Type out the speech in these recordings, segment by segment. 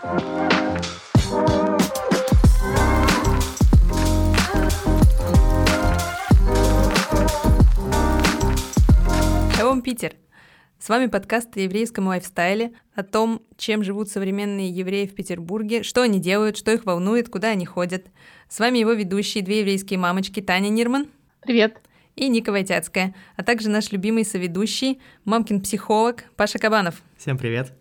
Шалом, Питер! С вами подкаст о еврейском лайфстайле, о том, чем живут современные евреи в Петербурге, что они делают, что их волнует, куда они ходят. С вами его ведущие, две еврейские мамочки Таня Нирман. Привет. И Ника Войтяцкая, а также наш любимый соведущий, мамкин психолог Паша Кабанов. Всем привет.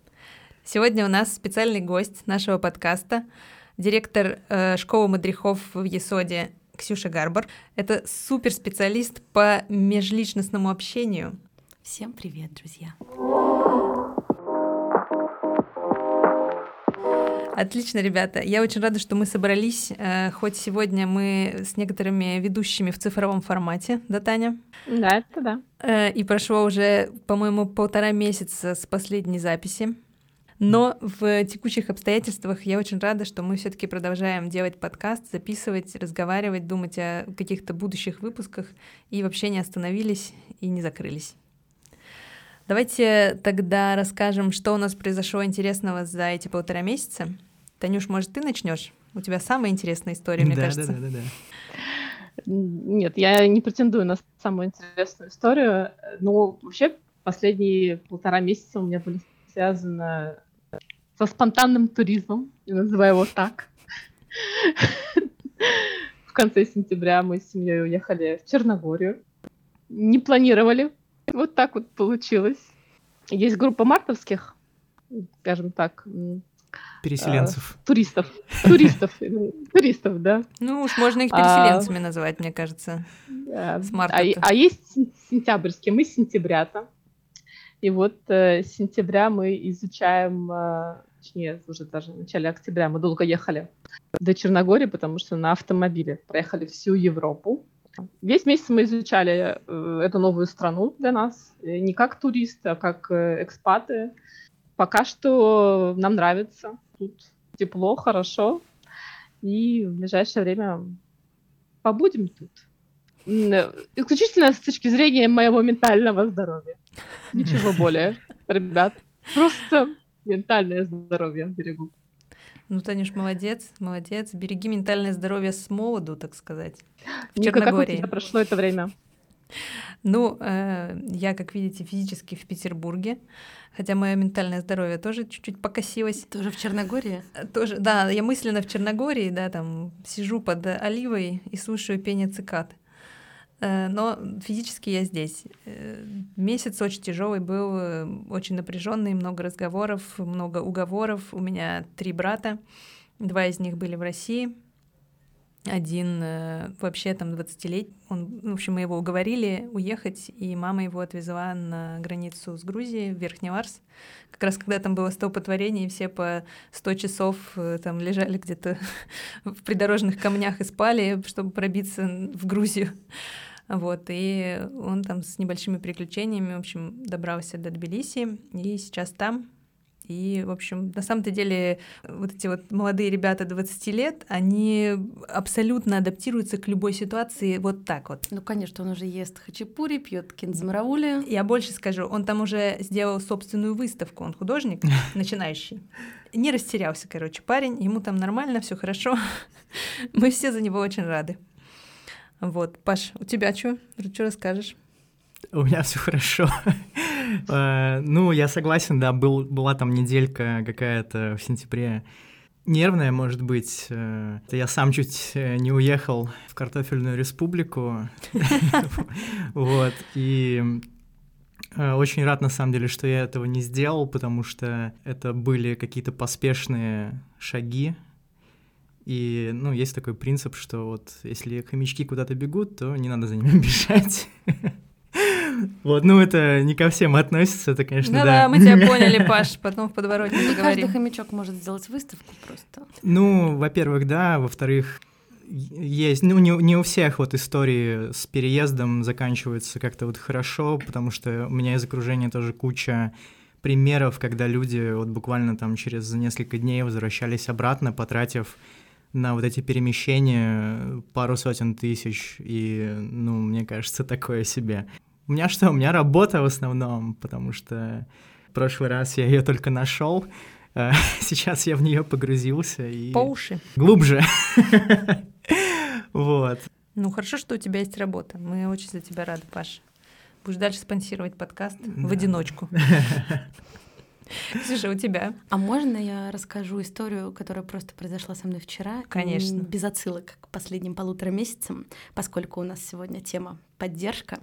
Сегодня у нас специальный гость нашего подкаста, директор э, школы мадрихов в Есоде Ксюша Гарбар. Это суперспециалист по межличностному общению. Всем привет, друзья. Отлично, ребята. Я очень рада, что мы собрались. Э, хоть сегодня мы с некоторыми ведущими в цифровом формате, да, Таня? Да, это да. Э, и прошло уже, по-моему, полтора месяца с последней записи. Но в текущих обстоятельствах я очень рада, что мы все-таки продолжаем делать подкаст, записывать, разговаривать, думать о каких-то будущих выпусках и вообще не остановились и не закрылись. Давайте тогда расскажем, что у нас произошло интересного за эти полтора месяца. Танюш, может, ты начнешь? У тебя самая интересная история, мне да, кажется. Да, да, да, да. Нет, я не претендую на самую интересную историю. Но вообще последние полтора месяца у меня были связаны со спонтанным туризмом, я называю его так. В конце сентября мы с семьей уехали в Черногорию. Не планировали. Вот так вот получилось. Есть группа мартовских, скажем так, Переселенцев. а, туристов. Туристов. Туристов, да. Ну уж можно их А. переселенцами называть, мне кажется. А, а есть сен- сентябрьские, мы с сентября-то. И вот э, с сентября мы изучаем, э, точнее, уже даже в начале октября мы долго ехали до Черногории, потому что на автомобиле проехали всю Европу. Весь месяц мы изучали э, эту новую страну для нас, э, не как туристы, а как э, экспаты. Пока что нам нравится, тут тепло, хорошо, и в ближайшее время побудем тут. Исключительно с точки зрения моего ментального здоровья. Ничего более, ребят. Просто ментальное здоровье берегу. Ну, Танюш, молодец, молодец. Береги ментальное здоровье с молоду, так сказать. В Ника, как у Черногории. тебя прошло это время? Ну, э, я, как видите, физически в Петербурге, хотя мое ментальное здоровье тоже чуть-чуть покосилось. Тоже в Черногории? Тоже, да, я мысленно в Черногории, да, там сижу под оливой и слушаю пение цикад. Э, Но физически я здесь. Э, Месяц очень тяжелый был, э, очень напряженный, много разговоров, много уговоров. У меня три брата, два из них были в России. Один вообще там 20-летний, он, в общем, мы его уговорили уехать, и мама его отвезла на границу с Грузией, в Верхний Ларс. Как раз когда там было столпотворение, и все по 100 часов там лежали где-то в придорожных камнях и спали, чтобы пробиться в Грузию. Вот, и он там с небольшими приключениями, в общем, добрался до Тбилиси, и сейчас там. И, в общем, на самом-то деле, вот эти вот молодые ребята 20 лет, они абсолютно адаптируются к любой ситуации вот так вот. Ну, конечно, он уже ест хачапури, пьет кинзмараули. Я больше скажу, он там уже сделал собственную выставку, он художник, начинающий. Не растерялся, короче, парень, ему там нормально, все хорошо. Мы все за него очень рады. Вот, Паш, у тебя что? Что расскажешь? У меня все хорошо. Э, Ну, я согласен, да, был, была там неделька какая-то в сентябре нервная, может быть. Э, Я сам чуть э, не уехал в картофельную республику. Вот, и очень рад, на самом деле, что я этого не сделал, потому что это были какие-то поспешные шаги, И, ну, есть такой принцип, что вот если хомячки куда-то бегут, то не надо за ними бежать. Вот, ну это не ко всем относится, это, конечно, да. Да-да, мы тебя поняли, Паш, потом в подворотне Не каждый поговорим. хомячок может сделать выставку просто. Ну, во-первых, да, во-вторых, есть, ну, не, не у всех вот истории с переездом заканчиваются как-то вот хорошо, потому что у меня из окружения тоже куча примеров, когда люди вот буквально там через несколько дней возвращались обратно, потратив на вот эти перемещения пару сотен тысяч, и, ну, мне кажется, такое себе. У меня что, у меня работа в основном, потому что в прошлый раз я ее только нашел, А, Сейчас я в нее погрузился и По уши. глубже. Вот. Ну, хорошо, что у тебя есть работа. Мы очень за тебя рады, Паш. Будешь дальше спонсировать подкаст в одиночку. Ксюша, у тебя? А можно я расскажу историю, которая просто произошла со мной вчера? Конечно. Без отсылок к последним полутора месяцам, поскольку у нас сегодня тема поддержка.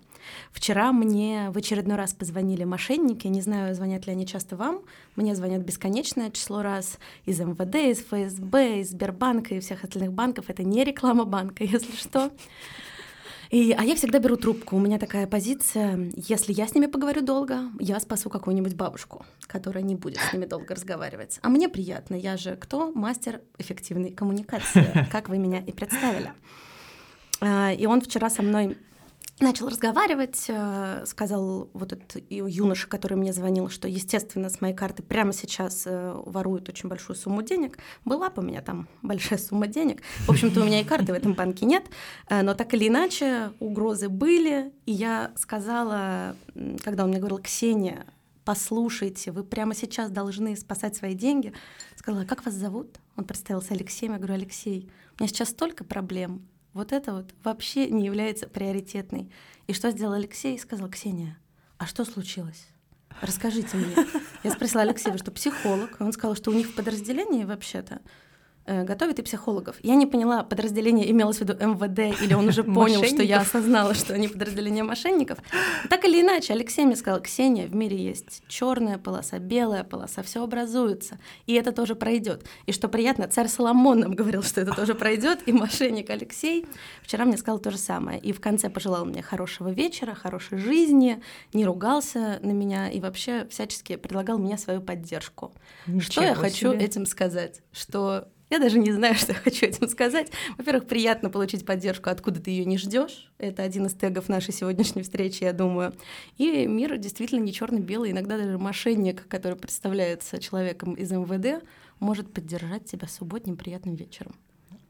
Вчера мне в очередной раз позвонили мошенники. Не знаю, звонят ли они часто вам. Мне звонят бесконечное число раз из МВД, из ФСБ, из Сбербанка и всех остальных банков. Это не реклама банка, если что. И, а я всегда беру трубку. У меня такая позиция, если я с ними поговорю долго, я спасу какую-нибудь бабушку, которая не будет с ними долго разговаривать. А мне приятно, я же кто? Мастер эффективной коммуникации, как вы меня и представили. А, И он вчера со мной начал разговаривать, э, сказал вот этот юноша, который мне звонил, что, естественно, с моей карты прямо сейчас э, воруют очень большую сумму денег. Была бы у меня там большая сумма денег. В общем-то, у меня и карты в этом банке нет, э, но так или иначе угрозы были, и я сказала, когда он мне говорил, Ксения, послушайте, вы прямо сейчас должны спасать свои деньги. Сказала, «А как вас зовут? Он представился Алексеем. Я говорю, Алексей, у меня сейчас столько проблем. Вот это вот вообще не является приоритетной. И что сделал Алексей? Сказал, Ксения, а что случилось? Расскажите мне. Я спросила Алексея, что, психолог? Он сказал, что у них в подразделении вообще-то э, готовят и психологов. Я не поняла, подразделение имелось в виду МВД, или он уже понял, что я осознала, что они подразделение мошенников. Так или иначе, Алексей мне сказал, Ксения, в мире есть черная полоса, белая полоса, все образуется, и это тоже пройдет. И что приятно, царь Соломон нам говорил, что это тоже пройдет, и мошенник Алексей вчера мне сказал то же самое. И в конце пожелал мне хорошего вечера, хорошей жизни, не ругался на меня и вообще всячески предлагал мне свою поддержку. Что я Ничего хочу себе. этим сказать? Что я даже не знаю, что я хочу этим сказать. Во-первых, приятно получить поддержку, откуда ты ее не ждешь. Это один из тегов нашей сегодняшней встречи, я думаю. И мир действительно не черно-белый. Иногда даже мошенник, который представляется человеком из МВД, может поддержать тебя субботним приятным вечером.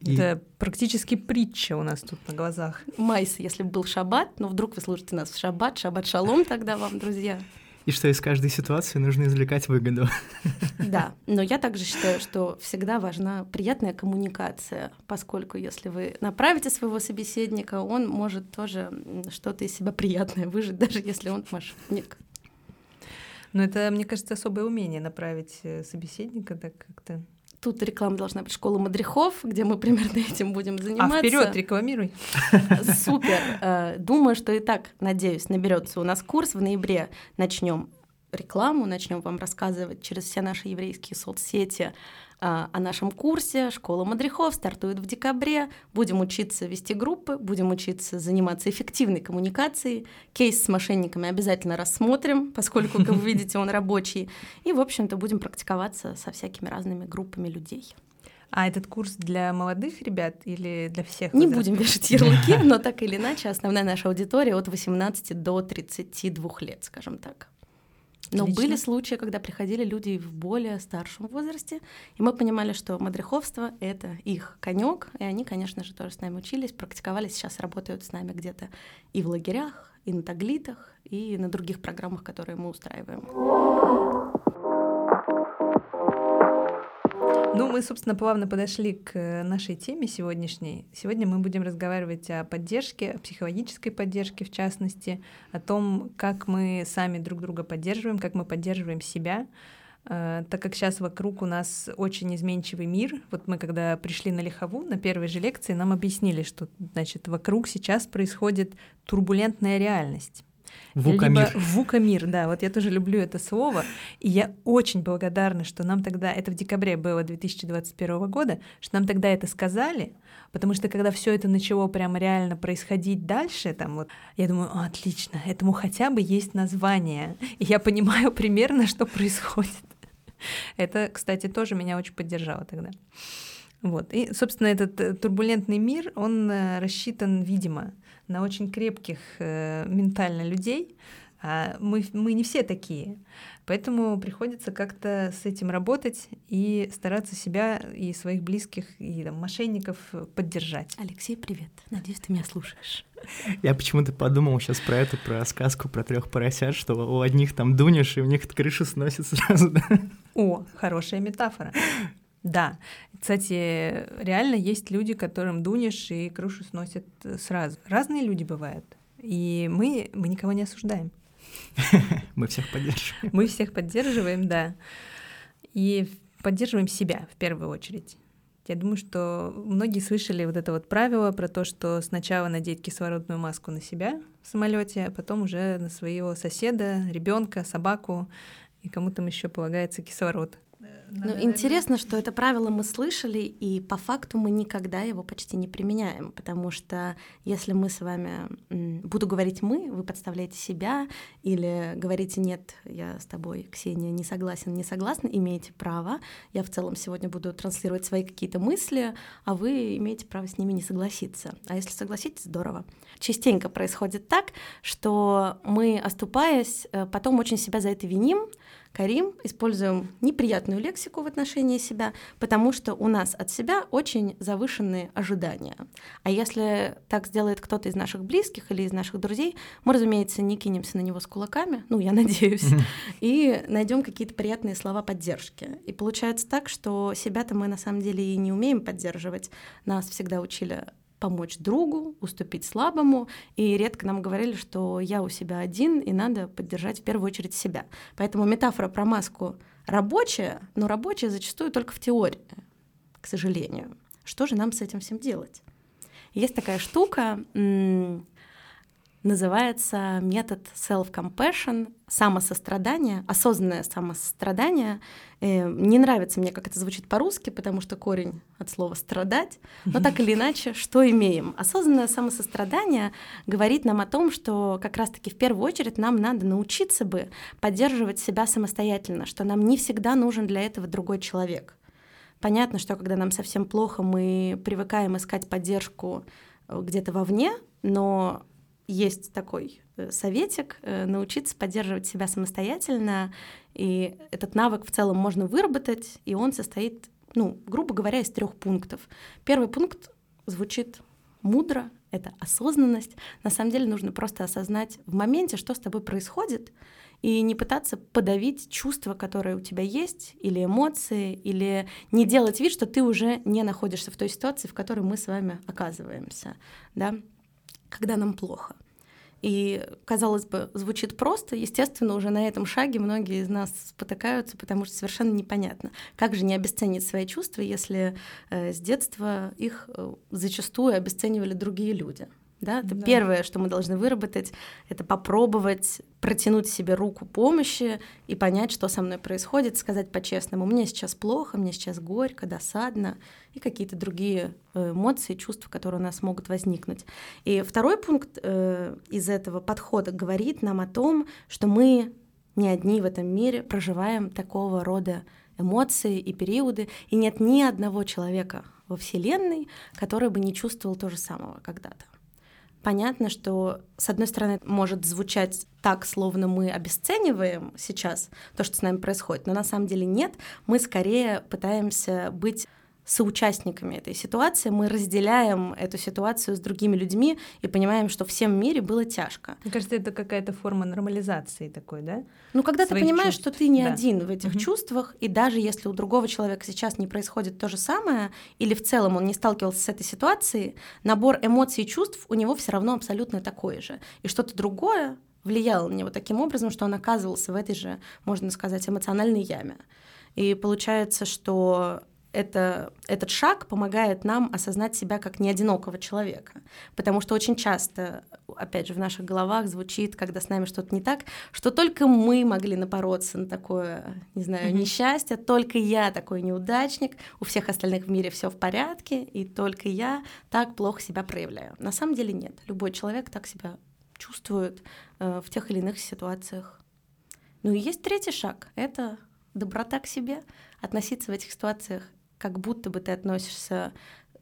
И- Это практически притча у нас тут на глазах. Майс, если бы был шаббат, но вдруг вы слушаете нас в шаббат, шаббат шалом тогда вам, друзья. И что из каждой ситуации нужно извлекать выгоду. Да, но я также считаю, что всегда важна приятная коммуникация, поскольку если вы направите своего собеседника, он может тоже что-то из себя приятное выжить, даже если он мошенник. Но это, мне кажется, особое умение направить э, собеседника так как-то. Тут реклама должна быть школа мадрихов, где мы примерно этим будем А заниматься. вперед, рекламируй. Супер. Э, Думаю, что и так, надеюсь, наберется у нас курс. В ноябре начнем рекламу, начнем вам рассказывать через все наши еврейские соцсети а, о нашем курсе. Школа мадрихов стартует в декабре. Будем учиться вести группы, будем учиться заниматься эффективной коммуникацией. Кейс с мошенниками обязательно рассмотрим, поскольку, как вы видите, он рабочий. И, в общем-то, будем практиковаться со всякими разными группами людей. А этот курс для молодых ребят или для всех? Не будем вешать ярлыки, но так или иначе основная наша аудитория от 18 до 32 лет, скажем так. Но Отлично. были случаи, когда приходили люди в более старшем возрасте, и мы понимали, что мадриховство — это их конек, и они, конечно же, тоже с нами учились, практиковались, сейчас работают с нами где-то и в лагерях, и на таглитах, и на других программах, которые мы устраиваем. Ну, мы, собственно, плавно подошли к э, нашей теме сегодняшней. Сегодня мы будем разговаривать о поддержке, о психологической поддержке, в частности, о том, как мы сами друг друга поддерживаем, как мы поддерживаем себя. Э, Так как сейчас вокруг у нас очень изменчивый мир, вот мы когда пришли на Лихову, на первой же лекции, нам объяснили, что, значит, вокруг сейчас происходит турбулентная реальность. Вукамир. Либо вукамир, да, вот я тоже люблю это слово, и я очень благодарна, что нам тогда, это в декабре было 2021 года, что нам тогда это сказали, потому что когда все это начало прямо реально происходить дальше, там вот, я думаю, «О, отлично, этому хотя бы есть название, и я понимаю примерно, что происходит. Это, кстати, тоже меня очень поддержало тогда. Вот. И, собственно, этот э, турбулентный мир, он э, рассчитан, видимо, на очень крепких э, ментально людей. А мы, мы не все такие. Поэтому приходится как-то с этим работать и стараться себя и своих близких, и там, мошенников поддержать. Алексей, привет. Надеюсь, ты меня слушаешь. Я почему-то подумал сейчас про эту, про сказку про трех поросят, что у одних там дунешь, и у них крыша сносит сразу, да? О, хорошая метафора. Да. Кстати, реально есть люди, которым дунешь и крышу сносят сразу. Разные люди бывают. И мы, мы никого не осуждаем. Мы всех поддерживаем. Мы всех поддерживаем, да. И поддерживаем себя в первую очередь. Я думаю, что многие слышали вот это вот правило про то, что сначала надеть кислородную маску на себя в самолете, а потом уже на своего соседа, ребенка, собаку и кому там еще полагается кислород. Ну, интересно, что это правило мы слышали, и по факту мы никогда его почти не применяем, потому что если мы с вами буду говорить мы, вы подставляете себя или говорите нет, я с тобой, Ксения, не согласен, не согласна, имеете право. Я в целом сегодня буду транслировать свои какие-то мысли, а вы имеете право с ними не согласиться. А если согласитесь, здорово. Частенько происходит так, что мы, оступаясь, э, потом очень себя за это виним, Карим, используем неприятную лексику в отношении себя, потому что у нас от себя очень завышенные ожидания. А если так сделает кто-то из наших близких или из наших друзей, мы, разумеется, не кинемся на него с кулаками, ну, я надеюсь, и найдем какие-то приятные слова поддержки. И получается так, что себя-то мы на самом деле и не умеем поддерживать. Нас всегда учили помочь другу, уступить слабому, и редко нам говорили, что я у себя один, и надо поддержать в первую очередь себя. Поэтому метафора про маску рабочая, но рабочая зачастую только в теории, к сожалению. Что же нам с этим всем делать? Есть такая штука, называется метод self-compassion, самосострадание, осознанное самосострадание. Э, не нравится мне, как это звучит по-русски, потому что корень от слова «страдать», но так или иначе, что имеем? Осознанное самосострадание говорит нам о том, что как раз-таки в первую очередь нам надо научиться бы поддерживать себя самостоятельно, что нам не всегда нужен для этого другой человек. Понятно, что когда нам совсем плохо, мы привыкаем искать поддержку э, где-то вовне, но есть такой э, советик э, научиться поддерживать себя самостоятельно, и этот навык в целом можно выработать, и он состоит, ну, грубо говоря, из трех пунктов. Первый пункт звучит мудро, это осознанность. На самом деле нужно просто осознать в моменте, что с тобой происходит, и не пытаться подавить чувства, которые у тебя есть, или эмоции, или не делать вид, что ты уже не находишься в той ситуации, в которой мы с вами оказываемся, да, когда нам плохо. И, казалось бы, звучит просто. Естественно, уже на этом шаге многие из нас спотыкаются, потому что совершенно непонятно, как же не обесценить свои чувства, если э, с детства их э, зачастую обесценивали другие люди. Да? Это да. первое, что мы должны выработать, это попробовать протянуть себе руку помощи и понять, что со мной происходит, сказать по-честному, мне сейчас плохо, мне сейчас горько, досадно и какие-то другие э, эмоции, чувства, которые у нас могут возникнуть. И второй пункт э, из этого подхода говорит нам о том, что мы не одни в этом мире проживаем такого рода эмоции и периоды, и нет ни одного человека во Вселенной, который бы не чувствовал то же самого когда-то. Понятно, что, с одной стороны, может звучать так, словно мы обесцениваем сейчас то, что с нами происходит, но на самом деле нет. Мы скорее пытаемся быть соучастниками этой ситуации, мы разделяем эту ситуацию с другими людьми и понимаем, что всем в мире было тяжко. Мне кажется, это какая-то форма нормализации такой, да? Ну, когда Своих ты понимаешь, чувств. что ты не да. один в этих угу. чувствах, и даже если у другого человека сейчас не происходит то же самое, или в целом он не сталкивался с этой ситуацией, набор эмоций и чувств у него все равно абсолютно такой же. И что-то другое влияло на него таким образом, что он оказывался в этой же, можно сказать, эмоциональной яме. И получается, что это, этот шаг помогает нам осознать себя как неодинокого человека. Потому что очень часто, опять же, в наших головах звучит, когда с нами что-то не так, что только мы могли напороться на такое, не знаю, несчастье, только я такой неудачник, у всех остальных в мире все в порядке, и только я так плохо себя проявляю. На самом деле нет. Любой человек так себя чувствует э, в тех или иных ситуациях. Ну и есть третий шаг — это доброта к себе, относиться в этих ситуациях как будто бы ты относишься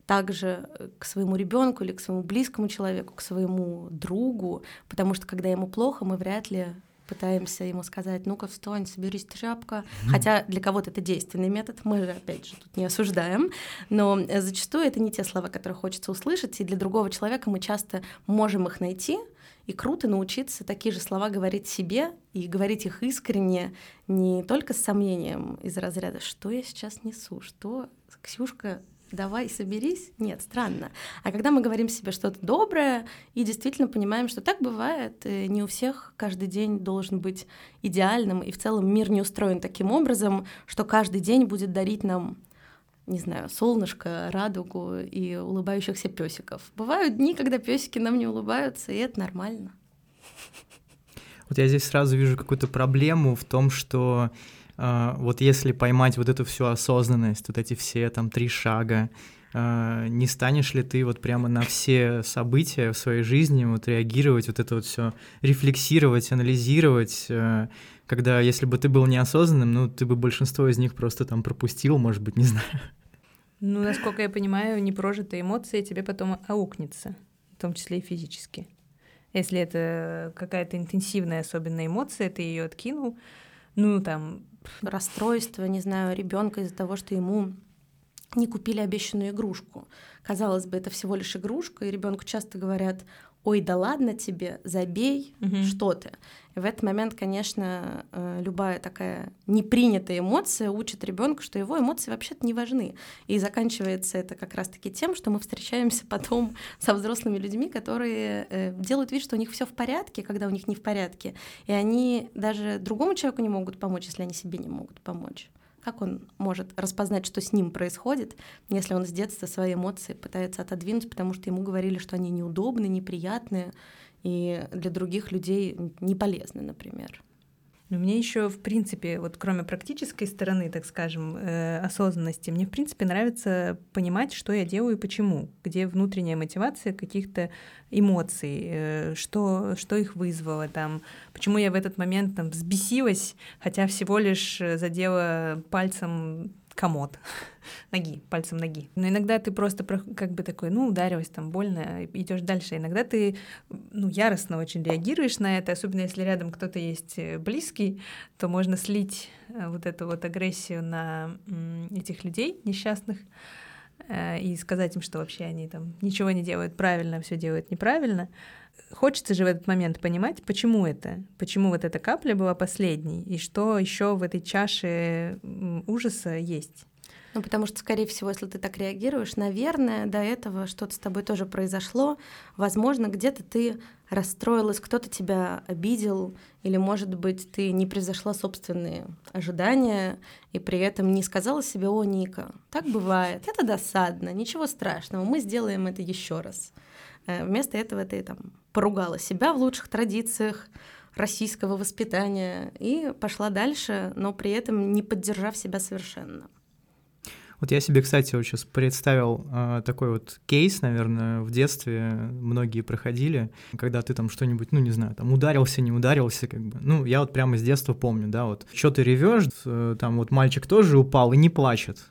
также к своему ребенку или к своему близкому человеку, к своему другу, потому что когда ему плохо, мы вряд ли пытаемся ему сказать, ну-ка встань, соберись, тряпка. Хотя для кого-то это действенный метод, мы же, опять же, тут не осуждаем, но зачастую это не те слова, которые хочется услышать, и для другого человека мы часто можем их найти, И круто научиться такие же слова говорить себе и говорить их искренне, не только с сомнением из разряда «что я сейчас несу?», «что, Ксюшка, давай соберись. Нет, странно. А когда мы говорим себе что-то доброе и действительно понимаем, что так бывает, не у всех каждый день должен быть идеальным, и в целом мир не устроен таким образом, что каждый день будет дарить нам не знаю, солнышко, радугу и улыбающихся песиков. Бывают дни, когда песики нам не улыбаются, и это нормально. Вот я здесь сразу вижу какую-то проблему в том, что э, вот если поймать вот эту всю осознанность, вот эти все там три шага, э, не станешь ли ты вот прямо на все события в своей жизни вот реагировать, вот это вот все рефлексировать, анализировать, э, когда если бы ты был неосознанным, ну, ты бы большинство из них просто там пропустил, может быть, не знаю. Ну, насколько я понимаю, непрожитые эмоции тебе потом аукнется, в том числе и физически. Если это какая-то интенсивная особенная эмоция, ты ее откинул, ну, там... Расстройство, не знаю, ребенка из-за того, что ему не купили обещанную игрушку. Казалось бы, это всего лишь игрушка, и ребенку часто говорят, ой, да ладно тебе, забей, угу. что ты. И в этот момент, конечно, э, любая такая непринятая эмоция учит ребенка, что его эмоции вообще-то не важны. И заканчивается это как раз-таки тем, что мы встречаемся потом со взрослыми людьми, которые э, делают вид, что у них все в порядке, когда у них не в порядке. И они даже другому человеку не могут помочь, если они себе не могут помочь. Как он может распознать, что с ним происходит, если он с детства свои эмоции пытается отодвинуть, потому что ему говорили, что они неудобны, неприятные и для других людей не полезны, например. Но мне еще, в принципе, вот кроме практической стороны, так скажем, э, осознанности, мне, в принципе, нравится понимать, что я делаю и почему, где внутренняя мотивация каких-то эмоций, э, что, что их вызвало, там, почему я в этот момент там взбесилась, хотя всего лишь задела пальцем комод ноги, пальцем ноги. Но иногда ты просто как бы такой, ну, ударилась там больно, идешь дальше. Иногда ты, ну, яростно очень реагируешь на это, особенно если рядом кто-то есть э, близкий, то можно слить э, вот эту вот агрессию на этих людей несчастных и сказать им, что вообще они там ничего не делают правильно, все делают неправильно. Хочется же в этот момент понимать, почему это, почему вот эта капля была последней, и что еще в этой чаше ужаса есть. Ну, потому что, скорее всего, если ты так реагируешь, наверное, до этого что-то с тобой тоже произошло. Возможно, где-то ты расстроилась, кто-то тебя обидел, или, может быть, ты не превзошла собственные ожидания и при этом не сказала себе, о, Ника, так бывает, это досадно, ничего страшного, мы сделаем это еще раз. Э, вместо этого ты там поругала себя в лучших традициях российского воспитания и пошла дальше, но при этом не поддержав себя совершенно. Вот я себе, кстати, вот сейчас представил э, такой вот кейс, наверное, в детстве многие проходили, когда ты там что-нибудь, ну не знаю, там ударился, не ударился, как бы. Ну, я вот прямо с детства помню, да, вот что ты ревешь, э, там вот мальчик тоже упал и не плачет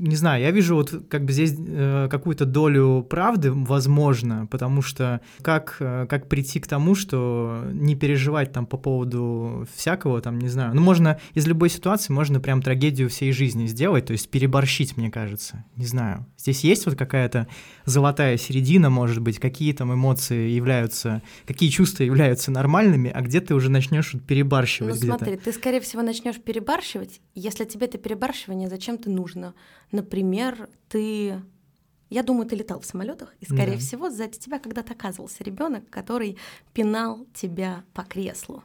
не знаю, я вижу вот как бы здесь э, какую-то долю правды, возможно, потому что как, э, как прийти к тому, что не переживать там по поводу всякого, там, не знаю, ну, можно из любой ситуации, можно прям трагедию всей жизни сделать, то есть переборщить, мне кажется, не знаю. Здесь есть вот какая-то золотая середина, может быть, какие там эмоции являются, какие чувства являются нормальными, а где ты уже начнешь перебарщивать ну, смотри, ты, скорее всего, начнешь перебарщивать, если тебе это перебарщивание зачем-то нужно. Например, ты я думаю, ты летал в самолетах, и, скорее да. всего, сзади тебя когда-то оказывался ребенок, который пинал тебя по креслу.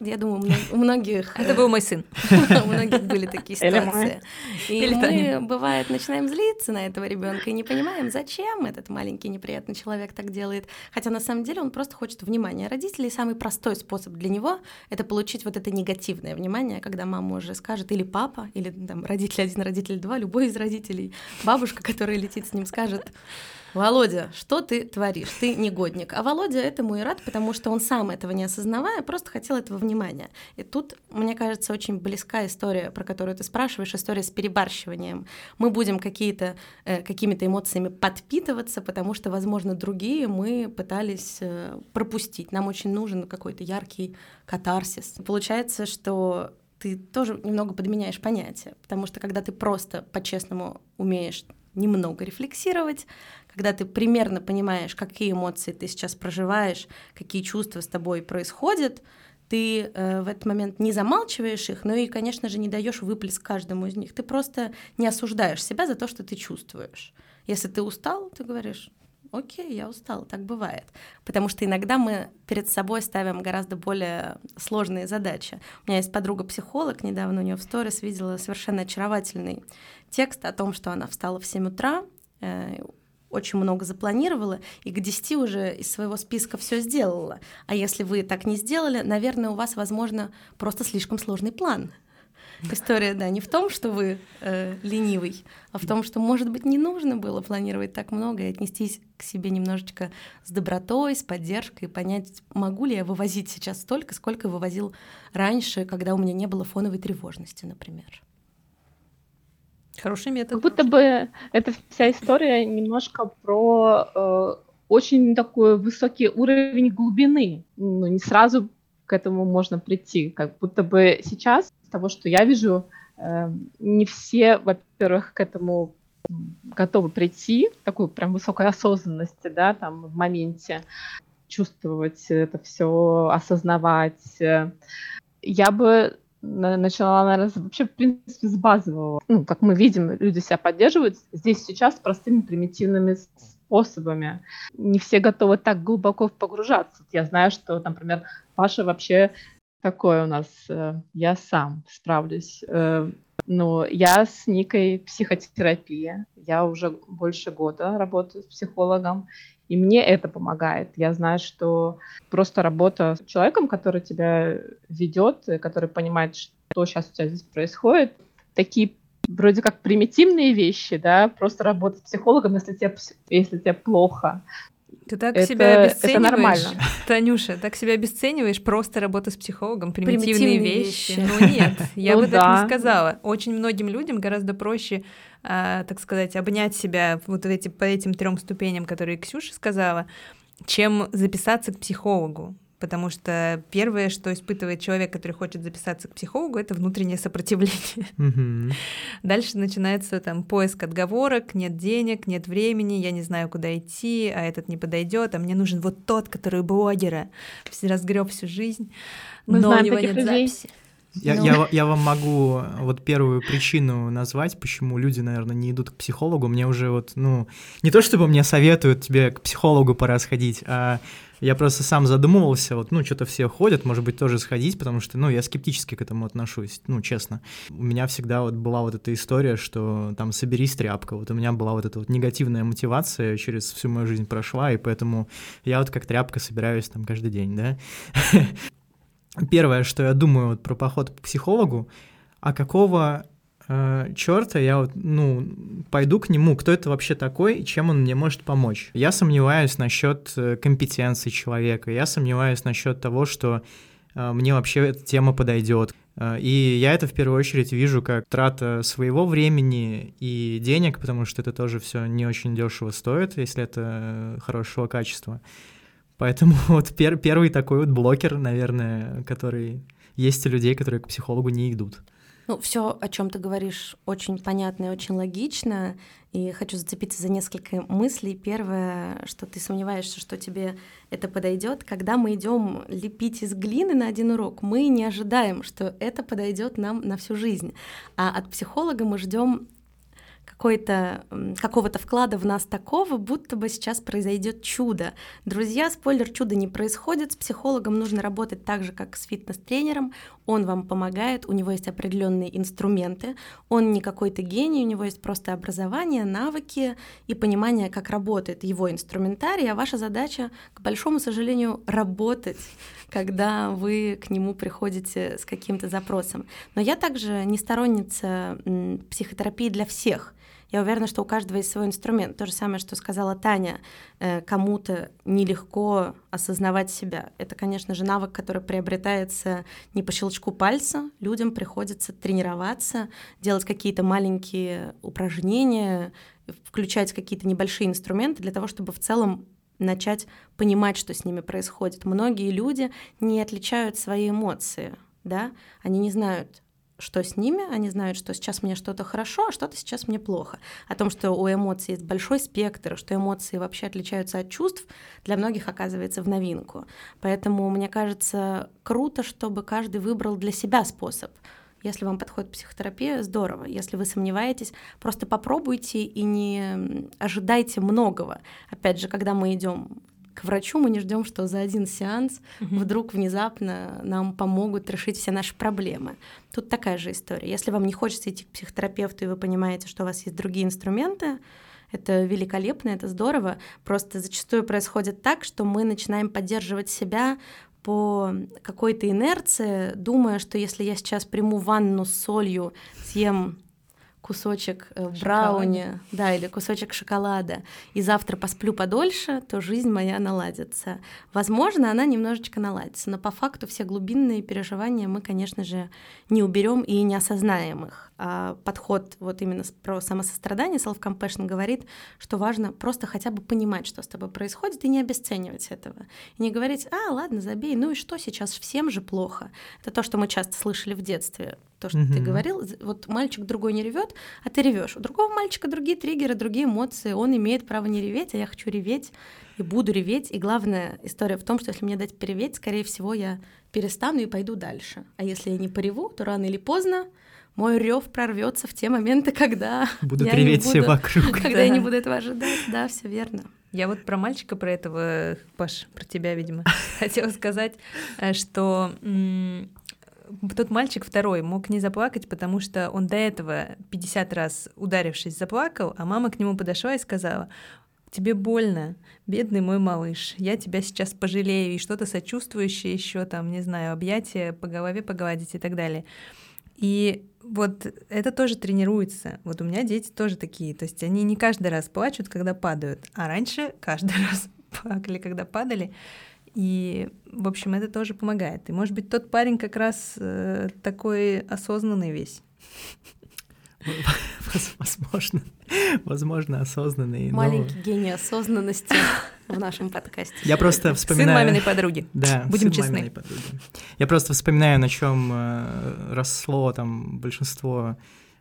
Я думаю, у многих... Это был мой сын. У многих были такие ситуации. И мы, бывает, начинаем злиться на этого ребенка и не понимаем, зачем этот маленький неприятный человек так делает. Хотя на самом деле он просто хочет внимания родителей. Самый простой способ для него — это получить вот это негативное внимание, когда мама уже скажет, или папа, или там родитель один, родитель два, любой из родителей, бабушка, которая летит с ним, скажет, Володя, что ты творишь? Ты негодник. А Володя этому и рад, потому что он сам этого не осознавая, просто хотел этого внимания. И тут, мне кажется, очень близка история, про которую ты спрашиваешь, история с перебарщиванием. Мы будем какие-то, э, какими-то эмоциями подпитываться, потому что, возможно, другие мы пытались э, пропустить. Нам очень нужен какой-то яркий катарсис. Получается, что ты тоже немного подменяешь понятие, потому что когда ты просто по-честному умеешь немного рефлексировать, когда ты примерно понимаешь, какие эмоции ты сейчас проживаешь, какие чувства с тобой происходят, ты э, в этот момент не замалчиваешь их, но и, конечно же, не даешь выплеск каждому из них. Ты просто не осуждаешь себя за то, что ты чувствуешь. Если ты устал, ты говоришь, окей, я устал, так бывает. Потому что иногда мы перед собой ставим гораздо более сложные задачи. У меня есть подруга-психолог, недавно у нее в сторис видела совершенно очаровательный текст о том, что она встала в 7 утра, э, очень много запланировала и к 10 уже из своего списка все сделала. А если вы так не сделали, наверное, у вас, возможно, просто слишком сложный план. История, да, не в том, что вы э, ленивый, а в том, что, может быть, не нужно было планировать так много и отнестись к себе немножечко с добротой, с поддержкой, понять, могу ли я вывозить сейчас столько, сколько вывозил раньше, когда у меня не было фоновой тревожности, например. Хороший метод. Как будто бы эта вся история немножко про э, очень такой высокий уровень глубины. Ну, не сразу к этому можно прийти. Как будто бы сейчас, с того, что я вижу, э, не все, во-первых, к этому готовы прийти, такую прям высокой осознанности, да, там в моменте чувствовать это все, осознавать. Я бы начала, наверное, вообще, в принципе, с базового. Ну, как мы видим, люди себя поддерживают здесь сейчас простыми примитивными способами. Не все готовы так глубоко погружаться. Я знаю, что, например, Паша вообще такой у нас, э, я сам справлюсь. Э, ну, я с Никой психотерапия. Я уже больше года работаю с психологом. И мне это помогает. Я знаю, что просто работа с человеком, который тебя ведет, который понимает, что сейчас у тебя здесь происходит, такие вроде как примитивные вещи, да, просто работать с психологом, если тебе, если тебе плохо. Ты так это, себя обесцениваешь, это нормально. Танюша, так себя обесцениваешь, просто работа с психологом, примитивные, примитивные вещи. вещи. Ну нет, я ну бы так не сказала. Очень многим людям гораздо проще а, так сказать, обнять себя вот эти, по этим трем ступеням, которые Ксюша сказала, чем записаться к психологу. Потому что первое, что испытывает человек, который хочет записаться к психологу, это внутреннее сопротивление. Дальше начинается там поиск отговорок, нет денег, нет времени, я не знаю, куда идти, а этот не подойдет, а мне нужен вот тот, который блогера, разгреб всю жизнь, Мы но у него нет людей. записи. Я, ну... я, я вам могу вот первую причину назвать, почему люди, наверное, не идут к психологу. Мне уже вот, ну, не то чтобы мне советуют тебе к психологу пора сходить, а я просто сам задумывался, вот, ну, что-то все ходят, может быть, тоже сходить, потому что, ну, я скептически к этому отношусь, ну, честно. У меня всегда вот была вот эта история, что там соберись тряпка, вот у меня была вот эта вот негативная мотивация через всю мою жизнь прошла, и поэтому я вот как тряпка собираюсь там каждый день, да. первое, что я думаю вот про поход к психологу, а какого э, черта я вот, ну, пойду к нему, кто это вообще такой и чем он мне может помочь. Я сомневаюсь насчет э, компетенции человека, я сомневаюсь насчет того, что э, мне вообще эта тема подойдет. Э, и я это в первую очередь вижу как трата своего времени и денег, потому что это тоже все не очень дешево стоит, если это хорошего качества. Поэтому вот пер первый такой вот блокер, наверное, который есть у людей, которые к психологу не идут. Ну, все, о чем ты говоришь, очень понятно и очень логично. И хочу зацепиться за несколько мыслей. Первое, что ты сомневаешься, что тебе это подойдет. Когда мы идем лепить из глины на один урок, мы не ожидаем, что это подойдет нам на всю жизнь. А от психолога мы ждем какой-то, какого-то вклада в нас такого, будто бы сейчас произойдет чудо. Друзья, спойлер, чудо не происходит. С психологом нужно работать так же, как с фитнес-тренером. Он вам помогает, у него есть определенные инструменты. Он не какой-то гений, у него есть просто образование, навыки и понимание, как работает его инструментарий. А ваша задача, к большому сожалению, работать когда вы к нему приходите с каким-то запросом. Но я также не сторонница психотерапии для всех. Я уверена, что у каждого есть свой инструмент. То же самое, что сказала Таня. Э, кому-то нелегко осознавать себя. Это, конечно же, навык, который приобретается не по щелчку пальца. Людям приходится тренироваться, делать какие-то маленькие упражнения, включать какие-то небольшие инструменты для того, чтобы в целом начать понимать, что с ними происходит. Многие люди не отличают свои эмоции, да, они не знают, что с ними, они знают, что сейчас мне что-то хорошо, а что-то сейчас мне плохо. О том, что у эмоций есть большой спектр, что эмоции вообще отличаются от чувств, для многих оказывается в новинку. Поэтому мне кажется круто, чтобы каждый выбрал для себя способ. Если вам подходит психотерапия, здорово. Если вы сомневаетесь, просто попробуйте и не ожидайте многого. Опять же, когда мы идем к врачу мы не ждем, что за один сеанс вдруг внезапно нам помогут решить все наши проблемы. Тут такая же история. Если вам не хочется идти к психотерапевту, и вы понимаете, что у вас есть другие инструменты, это великолепно, это здорово. Просто зачастую происходит так, что мы начинаем поддерживать себя по какой-то инерции, думая, что если я сейчас приму ванну с солью, съем кусочек э, брауни, да, или кусочек шоколада, и завтра посплю подольше, то жизнь моя наладится. Возможно, она немножечко наладится, но по факту все глубинные переживания мы, конечно же, не уберем и не осознаем их. А подход вот именно про самосострадание, self-compassion говорит, что важно просто хотя бы понимать, что с тобой происходит, и не обесценивать этого. И не говорить, а, ладно, забей, ну и что, сейчас всем же плохо. Это то, что мы часто слышали в детстве. То, что mm-hmm. ты говорил, вот мальчик другой не ревет, а ты ревешь. У другого мальчика другие триггеры, другие эмоции. Он имеет право не реветь, а я хочу реветь и буду реветь. И главная история в том, что если мне дать переветь, скорее всего, я перестану и пойду дальше. А если я не пореву, то рано или поздно мой рев прорвется в те моменты, когда будут я реветь буду, все вокруг. Когда да. я не буду этого ожидать. Да, все верно. Я вот про мальчика, про этого, Паш, про тебя, видимо, хотела сказать, э, что тот мальчик второй мог не заплакать, потому что он до этого 50 раз ударившись заплакал, а мама к нему подошла и сказала, тебе больно, бедный мой малыш, я тебя сейчас пожалею, и что-то сочувствующее еще там, не знаю, объятия по голове погладить и так далее. И вот это тоже тренируется. Вот у меня дети тоже такие. То есть они не каждый раз плачут, когда падают, а раньше каждый раз плакали, когда падали. И, в общем, это тоже помогает. И, может быть, тот парень как раз э, такой осознанный весь. Возможно, возможно, осознанный. Маленький но... гений осознанности в нашем подкасте. Я просто вспоминаю... Сын маминой подруги. Да, Будем честны. Подруги. Я просто вспоминаю, на чем э, росло там большинство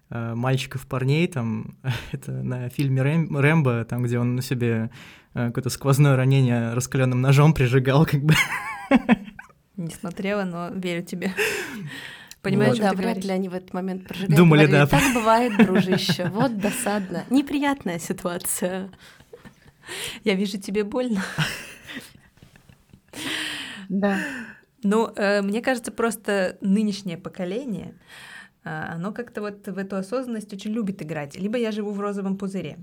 э, мальчиков, парней, там, это на фильме Рэм, «Рэмбо», там, где он на себе э, какое-то сквозное ранение раскаленным ножом прижигал, как бы. Не смотрела, но верю тебе. Понимаешь, вот. да, вряд говоришь? ли они в этот момент прожигают. Думали, говорили, да. Так бывает, дружище. Вот досадно. Неприятная ситуация. Я вижу, тебе больно. Да. Ну, э, мне кажется, просто нынешнее поколение, оно как-то вот в эту осознанность очень любит играть. Либо я живу в розовом пузыре.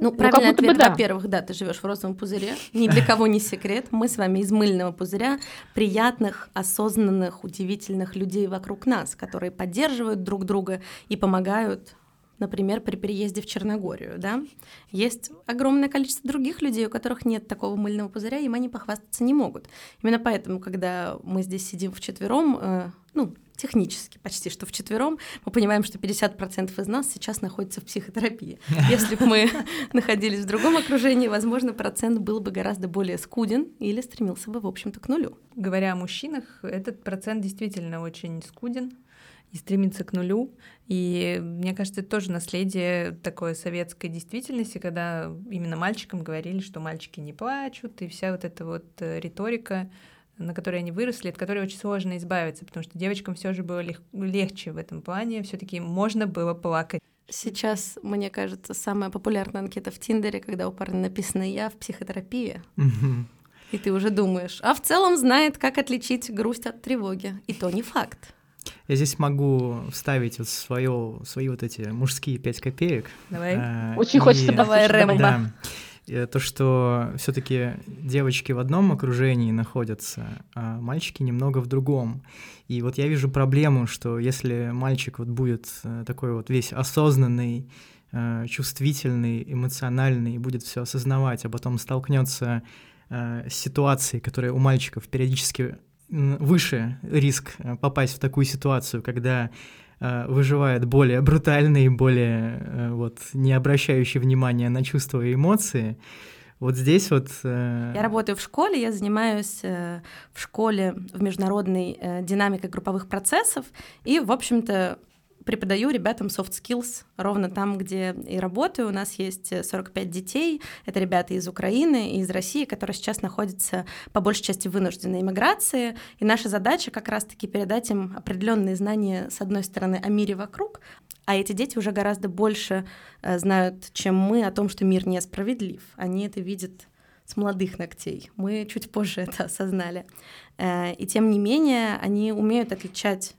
Ну, ну правильный ну, ответ, да. во-первых, да, ты живешь в розовом пузыре, ни для кого не секрет. Мы с вами из мыльного пузыря приятных, осознанных, удивительных людей вокруг нас, которые поддерживают друг друга и помогают например, при переезде в Черногорию, да, есть огромное количество других людей, у которых нет такого мыльного пузыря, им они похвастаться не могут. Именно поэтому, когда мы здесь сидим вчетвером, э, ну, технически почти что вчетвером, мы понимаем, что 50% из нас сейчас находится в психотерапии. Если бы мы находились в другом окружении, возможно, процент был бы гораздо более скуден или стремился бы, в общем-то, к нулю. Говоря о мужчинах, этот процент действительно очень скуден и стремится к нулю. И мне кажется, это тоже наследие такой советской действительности, когда именно мальчикам говорили, что мальчики не плачут, и вся вот эта вот э, риторика на которой они выросли, от которой очень сложно избавиться, потому что девочкам все же было лег- легче в этом плане, все-таки можно было плакать. Сейчас, мне кажется, самая популярная анкета в Тиндере, когда у парня написано «Я в психотерапии». И ты уже думаешь, а в целом знает, как отличить грусть от тревоги. И то не факт. Я здесь могу вставить вот свое, свои вот эти мужские пять копеек. Давай. А, Очень и... хочется Давай, Рэмбо. Да. Э, то, что все-таки девочки в одном окружении находятся, а мальчики немного в другом. И вот я вижу проблему, что если мальчик вот будет э, такой вот весь осознанный, э, чувствительный, эмоциональный, будет все осознавать, а потом столкнется с ситуацией, которая у мальчиков периодически выше риск попасть в такую ситуацию, когда выживает более брутальный, более э, вот не обращающий внимания на чувства и эмоции, Вот здесь вот... Э... Я работаю в школе, я занимаюсь э, в школе в международной э, динамикой групповых процессов, и, в общем-то, преподаю ребятам soft skills ровно там, где и работаю. У нас есть 45 детей. Это ребята из Украины и из России, которые сейчас находятся по большей части в вынужденной иммиграции. И наша задача как раз-таки передать им определенные знания, с одной стороны, о мире вокруг, а эти дети уже гораздо больше э, знают, чем мы, о том, что мир несправедлив. Они это видят с молодых ногтей. Мы чуть позже это осознали. Э, и тем не менее, они умеют отличать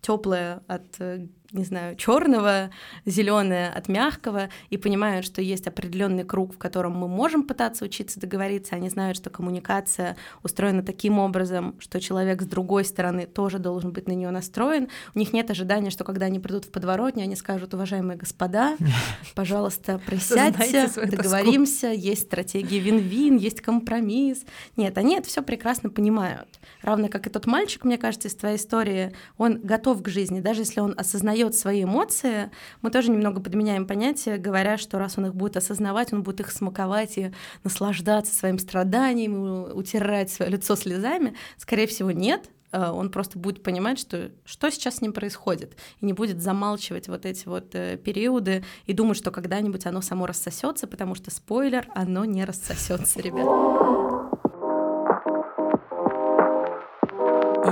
теплое от э, не знаю, черного, зеленое от мягкого, и понимают, что есть определенный круг, в котором мы можем пытаться учиться договориться. Они знают, что коммуникация устроена таким образом, что человек с другой стороны тоже должен быть на нее настроен. У них нет ожидания, что когда они придут в подворотню, они скажут, уважаемые господа, пожалуйста, присядьте, договоримся, есть стратегия вин-вин, есть компромисс. Нет, они это все прекрасно понимают. Равно как и тот мальчик, мне кажется, из твоей истории, он готов к жизни, даже если он осознает осознает свои эмоции, мы тоже немного подменяем понятие, говоря, что раз он их будет осознавать, он будет их смаковать и наслаждаться своим страданием, утирать свое лицо слезами. Скорее всего, нет, э, он просто будет понимать, что, что сейчас с ним происходит, и не будет замалчивать вот эти вот э, периоды и думать, что когда-нибудь оно само рассосется, потому что спойлер, оно не рассосется, ребят.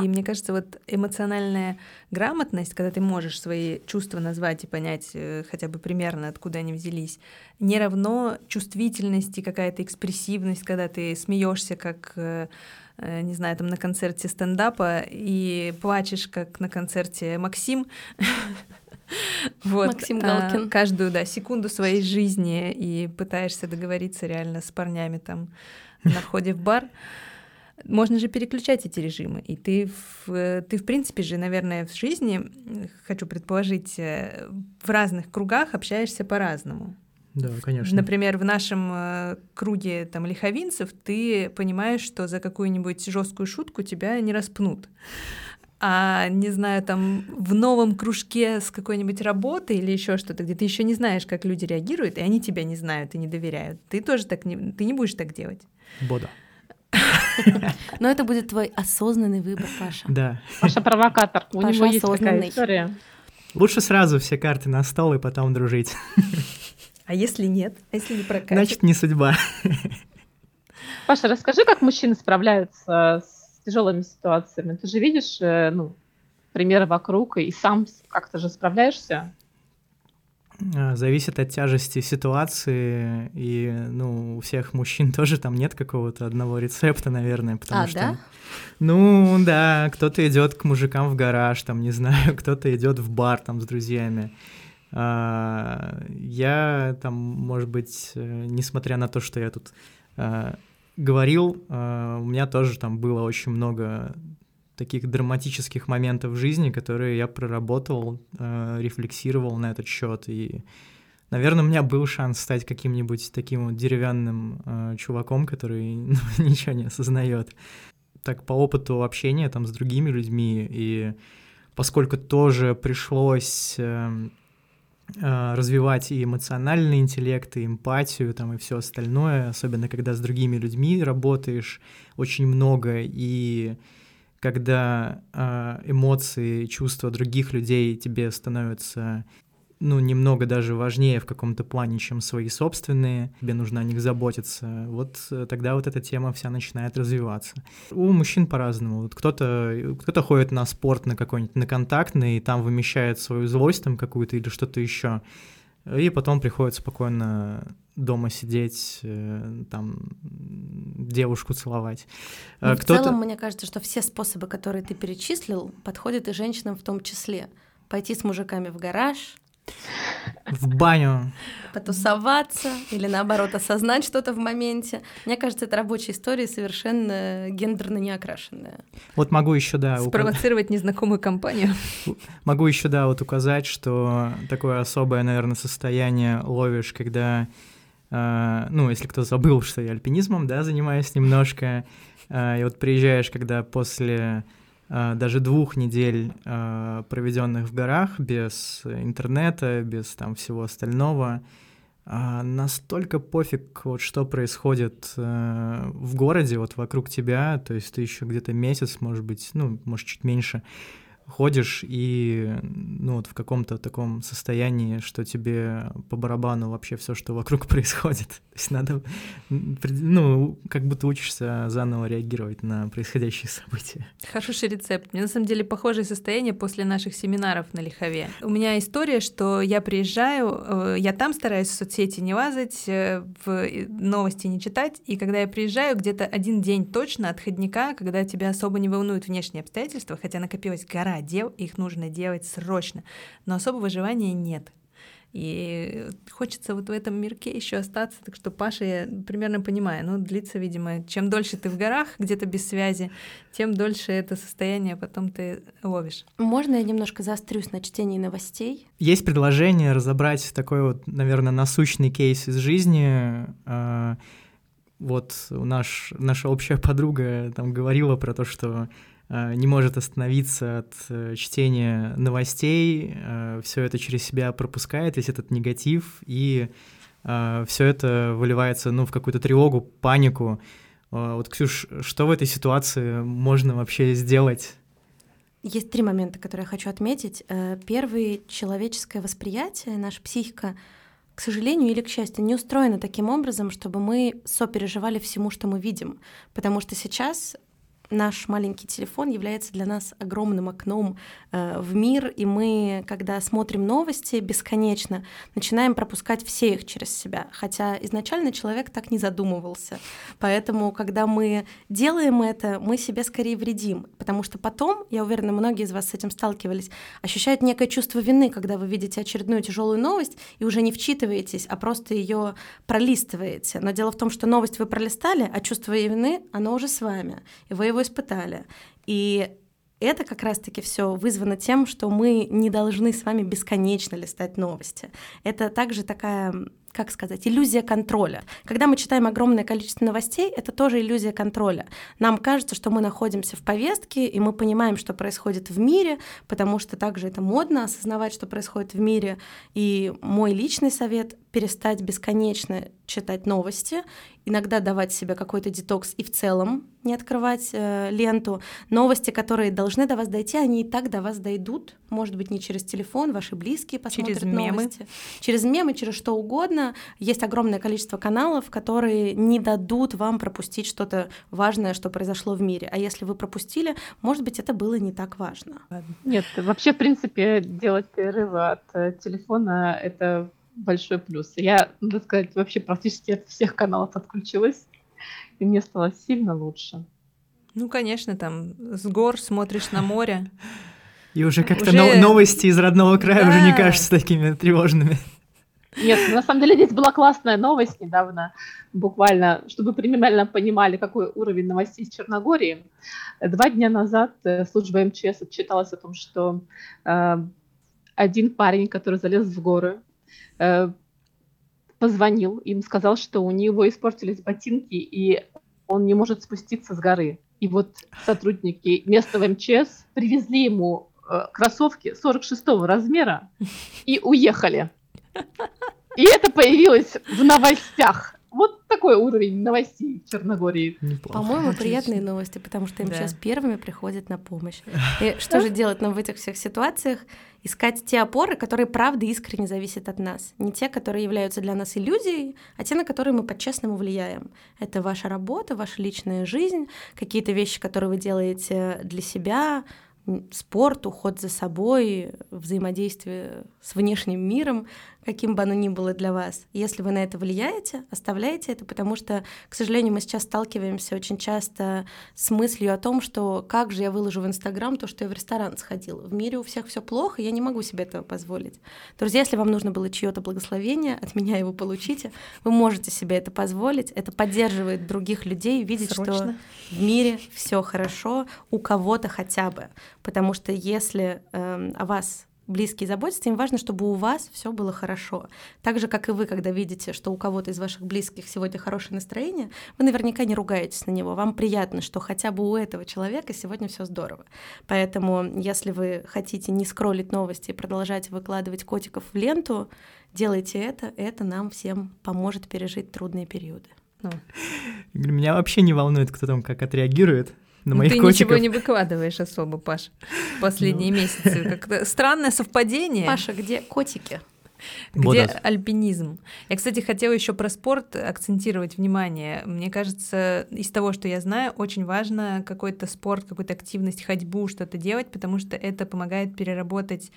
И мне кажется, вот эмоциональная грамотность, когда ты можешь свои чувства назвать и понять э, хотя бы примерно, откуда они взялись, не равно чувствительности, какая-то экспрессивность, когда ты смеешься как э, э, не знаю, там на концерте стендапа и плачешь, как на концерте Максим. Вот. Максим Галкин. А, каждую, да, секунду своей жизни и пытаешься договориться реально с парнями там на входе в бар. Можно же переключать эти режимы. И ты, в, ты, в принципе же, наверное, в жизни, хочу предположить, э, в разных кругах общаешься по-разному. Да, конечно. Например, в нашем э, круге там лиховинцев ты понимаешь, что за какую-нибудь жесткую шутку тебя не распнут. А не знаю, там в новом кружке с какой-нибудь работы или еще что-то, где ты еще не знаешь, как люди реагируют, и они тебя не знают и не доверяют. Ты тоже так не, ты не будешь так делать. Бода. Но это будет твой осознанный выбор, Паша. Да. Паша провокатор. У него есть такая история. Лучше сразу все карты на стол и потом дружить. А если нет? А если не прокатит? Значит, не судьба. Паша, расскажи, как мужчины справляются с тяжелыми ситуациями. Ты же видишь, э, ну, примеры вокруг, и сам как-то же справляешься. А, зависит от тяжести ситуации, и, ну, у всех мужчин тоже там нет какого-то одного рецепта, наверное, потому а, что... Да? Ну, да, кто-то идет к мужикам в гараж, там, не знаю, кто-то идет в бар там с друзьями. А, я там, может быть, э, несмотря на то, что я тут а, говорил, у меня тоже там было очень много таких драматических моментов в жизни, которые я проработал, э, рефлексировал на этот счет. И, наверное, у меня был шанс стать каким-нибудь таким вот деревянным э, чуваком, который ну, ничего не осознает. Так по опыту общения там с другими людьми и поскольку тоже пришлось э, э, развивать и эмоциональный интеллект, и эмпатию, там, и все остальное, особенно когда с другими людьми работаешь очень много, и когда э, эмоции, чувства других людей тебе становятся ну, немного даже важнее в каком-то плане, чем свои собственные, тебе нужно о них заботиться, вот э, тогда вот эта тема вся начинает развиваться. У мужчин по-разному. Вот кто-то кто ходит на спорт на какой-нибудь, на контактный, и там вымещает свою злость там какую-то или что-то еще, и потом приходит спокойно дома сидеть, э, там девушку целовать. Ну, в целом, мне кажется, что все способы, которые ты перечислил, подходят и женщинам в том числе. Пойти с мужиками в гараж, в баню. Потусоваться или наоборот осознать что-то в моменте. Мне кажется, это рабочая история совершенно гендерно не окрашенная. Вот могу еще, да... Спровоцировать ука... незнакомую компанию. Могу еще, да, вот указать, что такое особое, наверное, состояние ловишь, когда ну, если кто забыл, что я альпинизмом, да, занимаюсь немножко, uh, и вот приезжаешь, когда после uh, даже двух недель проведенных в горах, без интернета, без там всего остального, а, настолько пофиг, вот что происходит в городе, вот вокруг тебя, то есть ты еще где-то месяц, может быть, ну, может, чуть меньше, ходишь и ну вот в каком-то таком состоянии, что тебе по барабану вообще все, что вокруг происходит. То есть надо, ну, как будто учишься заново реагировать на происходящие события. Хороший рецепт. Мне на самом деле похожее состояние после наших семинаров на Лихове. У меня история, что я приезжаю, э, я там стараюсь в соцсети не лазать, э, в новости не читать, и когда я приезжаю, где-то один день точно отходника, когда тебя особо не волнуют внешние обстоятельства, хотя накопилась гора дел, их нужно делать срочно, но особого желания нет. И хочется вот в этом мирке еще остаться. Так что, Паша, я примерно понимаю, ну, длится, видимо, чем дольше ты в горах, где-то без связи, тем дольше это состояние потом ты ловишь. Можно я немножко заострюсь на чтении новостей? Есть предложение разобрать такой вот, наверное, насущный кейс из жизни. А, вот наш, наша общая подруга там говорила про то, что не может остановиться от э, чтения новостей, э, все это через себя пропускает, весь этот негатив, и все это выливается ну, в какую-то тревогу, панику. Вот, Ксюш, что в этой ситуации можно вообще сделать? Есть три момента, которые я хочу отметить. Первый — человеческое восприятие, наша психика, к сожалению или к счастью, не устроена таким образом, чтобы мы сопереживали всему, что мы видим. Потому что сейчас наш маленький телефон является для нас огромным окном э, в мир, и мы, когда смотрим новости бесконечно, начинаем пропускать все их через себя, хотя изначально человек так не задумывался. Поэтому, когда мы делаем это, мы себе скорее вредим, потому что потом, я уверена, многие из вас с этим сталкивались, ощущают некое чувство вины, когда вы видите очередную тяжелую новость и уже не вчитываетесь, а просто ее пролистываете. Но дело в том, что новость вы пролистали, а чувство вины, оно уже с вами, и вы его испытали. И это как раз-таки все вызвано тем, что мы не должны с вами бесконечно листать новости. Это также такая как сказать, иллюзия контроля. Когда мы читаем огромное количество новостей, это тоже иллюзия контроля. Нам кажется, что мы находимся в повестке, и мы понимаем, что происходит в мире, потому что также это модно осознавать, что происходит в мире. И мой личный совет — перестать бесконечно читать новости, иногда давать себе какой-то детокс и в целом не открывать э, ленту. Новости, которые должны до вас дойти, они и так до вас дойдут. Может быть, не через телефон, ваши близкие посмотрят через мемы. новости. Через мемы, через что угодно. Есть огромное количество каналов, которые не дадут вам пропустить что-то важное, что произошло в мире. А если вы пропустили, может быть, это было не так важно. Нет, вообще, в принципе, делать перерывы от э, телефона — это большой плюс. Я, надо сказать, вообще практически от всех каналов отключилась, и мне стало сильно лучше. Ну, конечно, там с гор смотришь на море. И уже как-то уже... новости из родного края да. уже не кажутся такими тревожными. Нет, на самом деле здесь была классная новость недавно, буквально, чтобы примерно понимали, какой уровень новостей из Черногории. Два дня назад э, служба МЧС отчиталась о том, что э, один парень, который залез в горы, Э, позвонил им, сказал, что у него испортились ботинки, и он не может спуститься с горы. И вот сотрудники местного МЧС привезли ему э, кроссовки 46 размера и уехали. И это появилось в новостях. Вот такой уровень новостей в Черногории. По-моему, приятные новости, потому что им да. сейчас первыми приходят на помощь. И что же делать нам в этих всех ситуациях? Искать те опоры, которые правда искренне зависят от нас. Не те, которые являются для нас иллюзией, а те, на которые мы по-честному влияем. Это ваша работа, ваша личная жизнь, какие-то вещи, которые вы делаете для себя, спорт, уход за собой, взаимодействие с внешним миром, каким бы оно ни было для вас. Если вы на это влияете, оставляйте это, потому что, к сожалению, мы сейчас сталкиваемся очень часто с мыслью о том, что как же я выложу в Инстаграм то, что я в ресторан сходил. В мире у всех все плохо, я не могу себе этого позволить. Друзья, если вам нужно было чье-то благословение, от меня его получите. Вы можете себе это позволить. Это поддерживает других людей видеть, Срочно. что в мире все хорошо, у кого-то хотя бы. Потому что если э, о вас близкие заботятся, им важно, чтобы у вас все было хорошо. Так же, как и вы, когда видите, что у кого-то из ваших близких сегодня хорошее настроение, вы наверняка не ругаетесь на него. Вам приятно, что хотя бы у этого человека сегодня все здорово. Поэтому, если вы хотите не скроллить новости и продолжать выкладывать котиков в ленту, Делайте это, это нам всем поможет пережить трудные периоды. Ну, Меня вообще не волнует, кто там как отреагирует на моих ты котиков. ничего не выкладываешь особо, Паш, последние Ну. месяцы. Как-то странное совпадение. Паша, где котики? Где Бодас. альпинизм? Я, кстати, хотела еще про спорт акцентировать внимание. Мне кажется, из того, что я знаю, очень важно какой-то спорт, какую-то активность, ходьбу, что-то делать, потому что это помогает переработать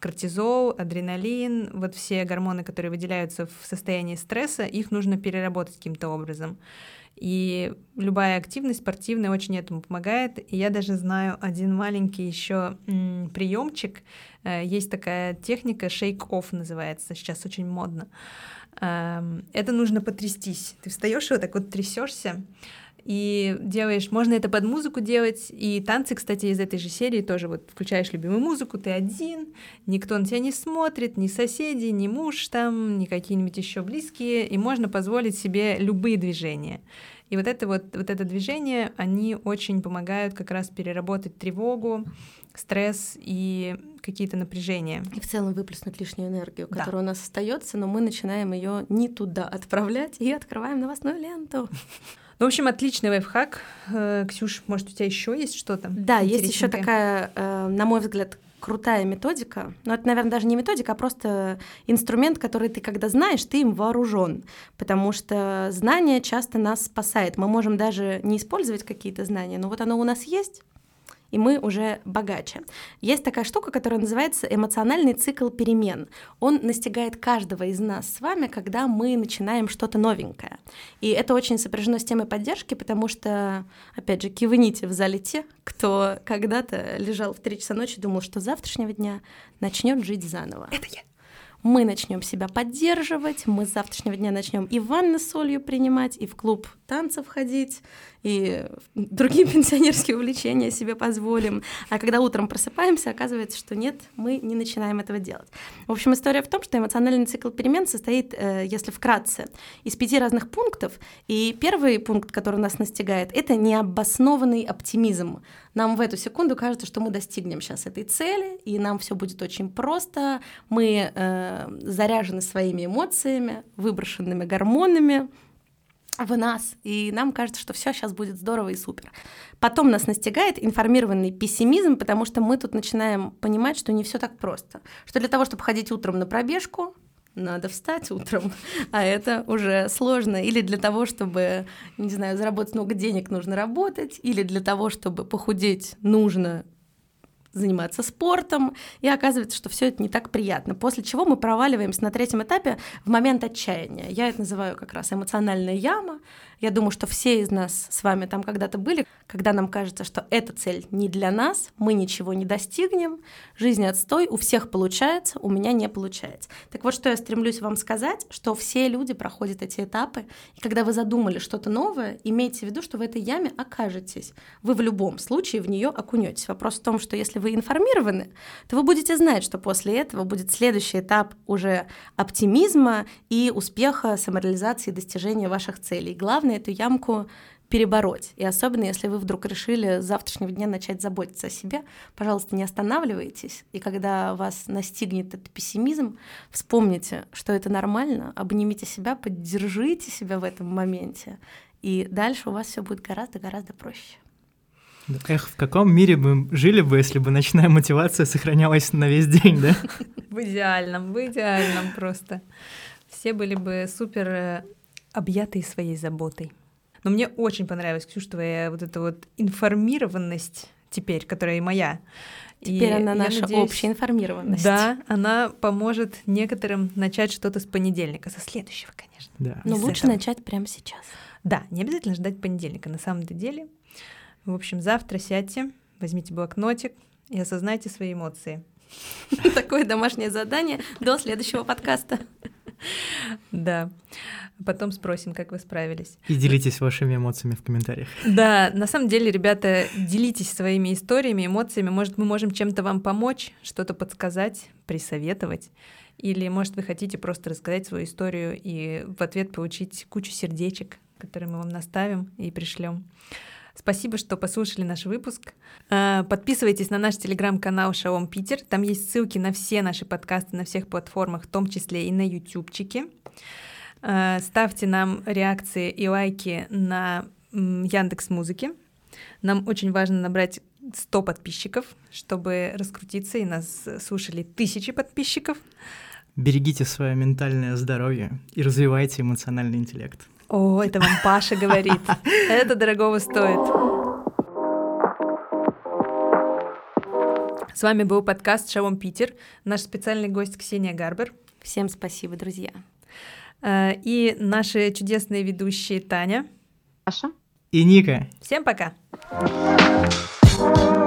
кортизол, адреналин, вот все гормоны, которые выделяются в состоянии стресса, их нужно переработать каким-то образом. И любая активность спортивная очень этому помогает. И я даже знаю один маленький еще приемчик. Э, Есть такая техника shake-off называется, сейчас очень модно. Эм, Это нужно потрястись. Ты встаешь и вот так вот трясешься и делаешь, можно это под музыку делать, и танцы, кстати, из этой же серии тоже вот включаешь любимую музыку, ты один, никто на тебя не смотрит, ни соседи, ни муж там, ни какие-нибудь еще близкие, и можно позволить себе любые движения. И вот это вот, вот это движение, они очень помогают как раз переработать тревогу, стресс и какие-то напряжения. И в целом выплеснуть лишнюю энергию, Да. которая у нас остается, но мы начинаем ее не туда отправлять и открываем новостную ленту. Ну, в общем, отличный лайфхак. Э, Ксюш, может, у тебя еще есть что-то? Да, есть еще такая, э, на мой взгляд, крутая методика. Но это, наверное, даже не методика, а просто инструмент, который ты, когда знаешь, ты им вооружен. Потому что знание часто нас спасает. Мы можем даже не использовать какие-то знания, но вот оно у нас есть, и мы уже богаче. Есть такая штука, которая называется эмоциональный цикл перемен. Он настигает каждого из нас с вами, когда мы начинаем что-то новенькое. И это очень сопряжено с темой поддержки, потому что, опять же, кивните в зале те, кто когда-то лежал в 3 часа ночи и думал, что с завтрашнего дня начнет жить заново. Это я. Мы начнем себя поддерживать, мы с завтрашнего дня начнем и ванны с солью принимать, и в клуб танцев ходить, и другие пенсионерские увлечения себе позволим. А когда утром просыпаемся, оказывается, что нет, мы не начинаем этого делать. В общем, история в том, что эмоциональный цикл перемен состоит, э, если вкратце, из пяти разных пунктов. И первый пункт, который нас настигает, это необоснованный оптимизм. Нам в эту секунду кажется, что мы достигнем сейчас этой цели, и нам все будет очень просто. Мы э, заряжены своими эмоциями, выброшенными гормонами в нас, и нам кажется, что все сейчас будет здорово и супер. Потом нас настигает информированный пессимизм, потому что мы тут начинаем понимать, что не все так просто. Что для того, чтобы ходить утром на пробежку, надо встать утром, а это уже сложно. Или для того, чтобы, не знаю, заработать много денег, нужно работать, или для того, чтобы похудеть, нужно заниматься спортом, и оказывается, что все это не так приятно. После чего мы проваливаемся на третьем этапе в момент отчаяния. Я это называю как раз эмоциональная яма. Я думаю, что все из нас с вами там когда-то были, когда нам кажется, что эта цель не для нас, мы ничего не достигнем, жизнь отстой, у всех получается, у меня не получается. Так вот, что я стремлюсь вам сказать, что все люди проходят эти этапы, и когда вы задумали что-то новое, имейте в виду, что в этой яме окажетесь. Вы в любом случае в нее окунетесь. Вопрос в том, что если вы информированы, то вы будете знать, что после этого будет следующий этап уже оптимизма и успеха, самореализации, достижения ваших целей. Главное эту ямку перебороть. И особенно, если вы вдруг решили с завтрашнего дня начать заботиться о себе, пожалуйста, не останавливайтесь. И когда вас настигнет этот пессимизм, вспомните, что это нормально, обнимите себя, поддержите себя в этом моменте. И дальше у вас все будет гораздо-гораздо проще. Эх, в каком мире бы жили бы, если бы ночная мотивация сохранялась на весь день, да? В идеальном, в идеальном просто. Все были бы супер э, объятые своей заботой. Но мне очень понравилась, Ксюш, твоя вот эта вот информированность теперь, которая и моя. Теперь И она наша надеюсь, общая информированность. Да, она поможет некоторым начать что-то с понедельника, со следующего, конечно. Да. Но лучше этого. начать прямо сейчас. Да, не обязательно ждать понедельника, на самом-то деле. В общем, завтра сядьте, возьмите блокнотик и осознайте свои эмоции. Такое домашнее задание до следующего подкаста. Да. Потом спросим, как вы справились. И делитесь вашими эмоциями в комментариях. Да, на самом деле, ребята, делитесь своими историями, эмоциями. Может, мы можем чем-то вам помочь, что-то подсказать, присоветовать. Или, может, вы хотите просто рассказать свою историю и в ответ получить кучу сердечек, которые мы вам наставим и пришлем. Спасибо, что послушали наш выпуск. Э, подписывайтесь на наш телеграм-канал Шалом Питер. Там есть ссылки на все наши подкасты на всех платформах, в том числе и на ютубчике. Э, ставьте нам реакции и лайки на Яндекс Музыки. Нам очень важно набрать 100 подписчиков, чтобы раскрутиться, и нас слушали тысячи подписчиков. Берегите свое ментальное здоровье и развивайте эмоциональный интеллект. О, это вам Паша говорит. Это дорогого стоит. С вами был подкаст «Шалом Питер», наш специальный гость Ксения Гарбер. Всем спасибо, друзья. Э, и наши чудесные ведущие Таня. Паша. И Ника. Всем пока. thank you